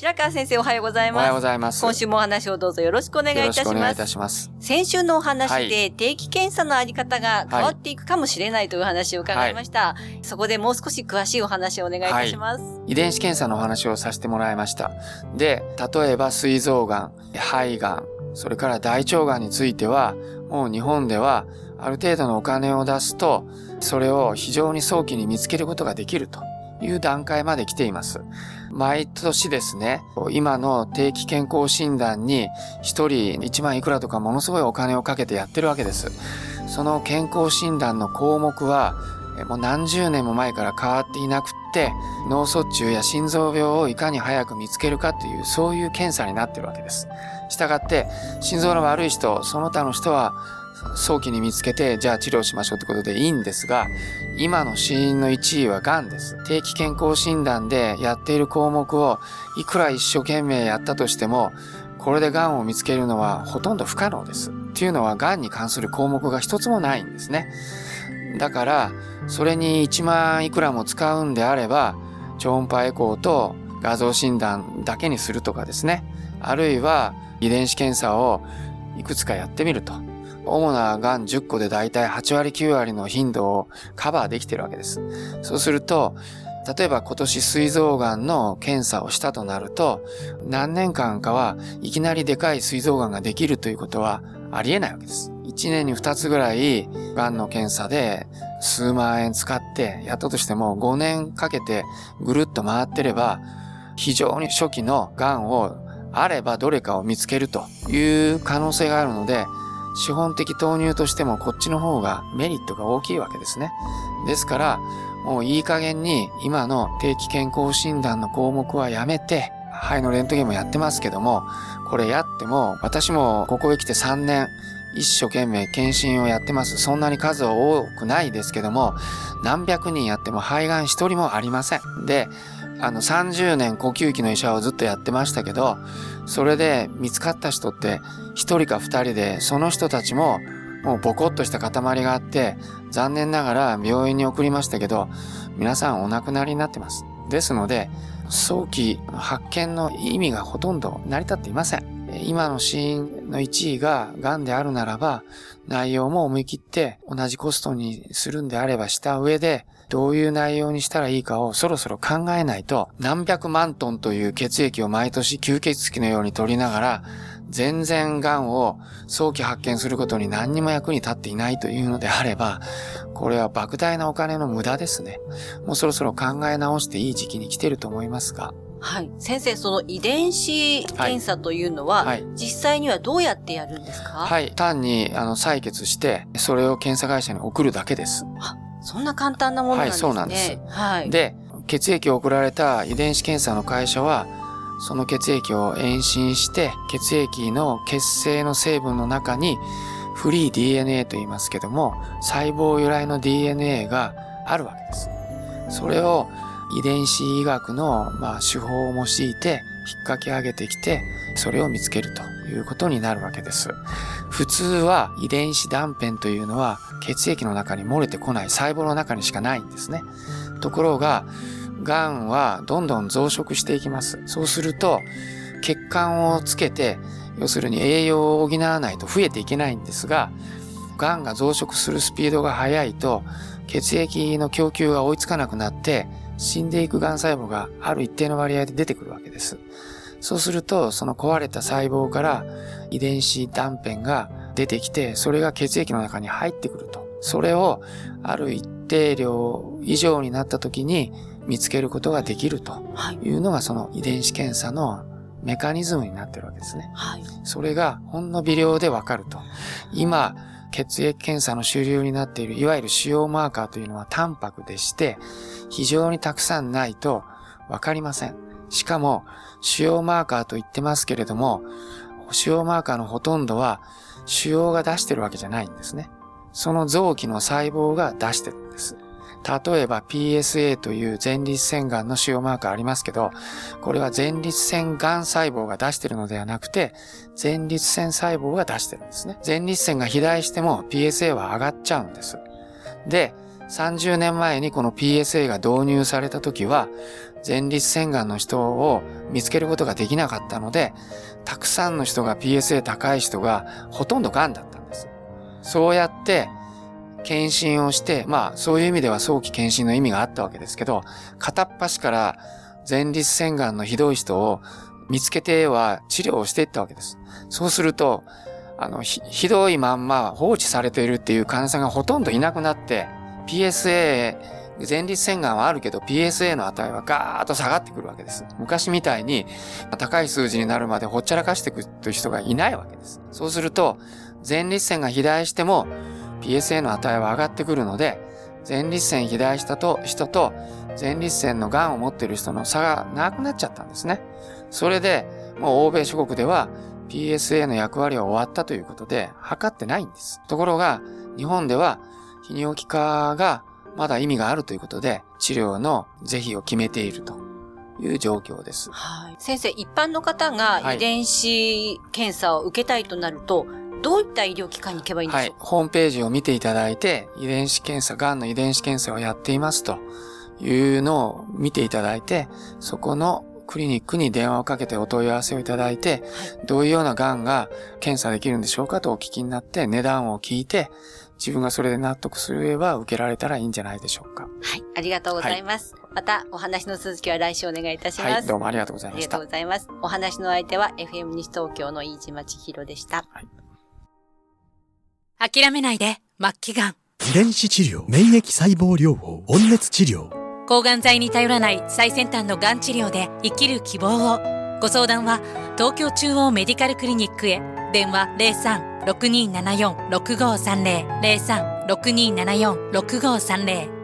白川先生おはようございおはようますございます。今週もお話をどうぞよろしくお願いいたしよろしくお願いいたますします。先週のお話はい。で定期検査のあり方が変わっていくかもしれないという話を伺いました、そこでもう少し詳しいお話をお願いいたします、遺伝子検査のお話をさせてもらいました。で、例えば膵臓がん、肺がん、それから大腸がんについては、もう日本ではある程度のお金を出すと、それを非常に早期に見つけることができるという段階まで来ています。毎年ですね、今の定期健康診断に一人1万いくらとかものすごいお金をかけてやってるわけです。その健康診断の項目は、もう何十年も前から変わっていなくって、脳卒中や心臓病をいかに早く見つけるかという、そういう検査になってるわけです。したがって、心臓の悪い人、その他の人は、早期に見つけて、じゃあ治療しましょうってことでいいんですが、今の死因の1位は癌です。定期健康診断でやっている項目を、いくら一生懸命やったとしても、これで癌を見つけるのはほとんど不可能です。っていうのは癌に関する項目が一つもないんですね。だから、それに1万いくらも使うんであれば、超音波エコーと画像診断だけにするとかですね。あるいは遺伝子検査をいくつかやってみると。主な癌10個でだいたい8割9割の頻度をカバーできてるわけです。そうすると、例えば今年膵臓がんの検査をしたとなると、何年間かはいきなりでかい膵臓がんができるということはありえないわけです。1年に2つぐらいがんの検査で数万円使ってやったとしても5年かけてぐるっと回ってれば非常に初期のがんをあればどれかを見つけるという可能性があるので資本的投入としてもこっちの方がメリットが大きいわけですね。ですからもういい加減に今の定期健康診断の項目はやめて肺のレントゲンもやってますけどもこれやっても私もここへ来て3年一生懸命検診をやってます。そんなに数は多くないですけども、何百人やっても肺がん一人もありません。で、あの30年呼吸器の医者をずっとやってましたけど、それで見つかった人って1人か2人で、その人たちももうボコッとした塊があって、残念ながら病院に送りましたけど、皆さんお亡くなりになってます。ですので、早期発見の意味がほとんど成り立っていません。今の死因の1位が癌であるならば、内容も思い切って同じコストにするんであればした上で、どういう内容にしたらいいかをそろそろ考えないと、何百万トンという血液を毎年吸血鬼のように取りながら、全然癌を早期発見することに何にも役に立っていないというのであれば、これは莫大なお金の無駄ですね。もうそろそろ考え直していい時期に来てると思いますが。はい。先生、その遺伝子検査というのは、はい実際にはどうやってやるんですか？はい。単にあの採血して、それを検査会社に送るだけです。そんな簡単なものなんですね。はいそうなんですはい。で、血液を送られた遺伝子検査の会社は、その血液を遠心して、血液の血清の成分の中に、フリー DNA と言いますけども、細胞由来の DNA があるわけです。それを遺伝子医学の、まあ、手法を用いて引っ掛け上げてきて、それを見つけるということになるわけです。普通は遺伝子断片というのは血液の中に漏れてこない細胞の中にしかないんですね。ところが、癌はどんどん増殖していきます。そうすると、血管をつけて、要するに栄養を補わないと増えていけないんですが、癌が増殖するスピードが速いと、血液の供給が追いつかなくなって、死んでいく癌細胞がある一定の割合で出てくるわけです。そうすると、その壊れた細胞から遺伝子断片が出てきて、それが血液の中に入ってくると。それをある一定量以上になった時に見つけることができるとはい。いうのがその遺伝子検査のメカニズムになってるわけですね。はい。それがほんの微量でわかると。今、血液検査の主流になっている、いわゆる主要マーカーというのはタンパクでして、非常にたくさんないとわかりません。しかも、主要マーカーと言ってますけれども、主要マーカーのほとんどは、腫瘍が出してるわけじゃないんですね。その臓器の細胞が出してるんです。例えば PSA という前立腺がんの腫瘍マーカーありますけど、これは前立腺がん細胞が出してるのではなくて、前立腺細胞が出してるんですね。前立腺が肥大しても PSA は上がっちゃうんです。で、30年前にこの PSA が導入された時は、前立腺がんの人を見つけることができなかったので、たくさんの人が PSA 高い人がほとんどがんだったんです。そうやって、検診をして、まあそういう意味では早期検診の意味があったわけですけど、片っ端から前立腺がんのひどい人を見つけては治療をしていったわけです。そうすると、あの、ひひどいまんま放置されているっていう患者さんがほとんどいなくなって、PSA、前立腺がんはあるけど PSA の値はガーッと下がってくるわけです。昔みたいに高い数字になるまでほっちゃらかしていくという人がいないわけです。そうすると、前立腺が肥大しても PSA の値は上がってくるので、前立腺肥大したと人と前立腺の癌を持っている人の差がなくなっちゃったんですね。それで、もう欧米諸国では PSA の役割は終わったということで測ってないんです。ところが、日本では泌尿器科がまだ意味があるということで治療の是非を決めているという状況です。はい。先生、一般の方がはい遺伝子検査を受けたいとなると、どういった医療機関に行けばいいんではいしょう。か、ホームページを見ていただいて、遺伝子検査、癌の遺伝子検査をやっていますというのを見ていただいて、そこのクリニックに電話をかけてお問い合わせをいただいて、どういうような癌が検査できるんでしょうかとお聞きになって、値段を聞いて、自分がそれで納得すれば受けられたらいいんじゃないでしょうか。はい。ありがとうございます。また、お話の続きは来週お願いいたします。はい、どうもありがとうございましたありがとう。ございます。お話の相手は FM 西東京の飯島千尋でした。諦めないで末期がん遺伝子治療免疫細胞療法温熱治療抗がん剤に頼らない最先端のがん治療で生きる希望をご相談は東京中央メディカルクリニックへ電話03-6274-6530 03-6274-6530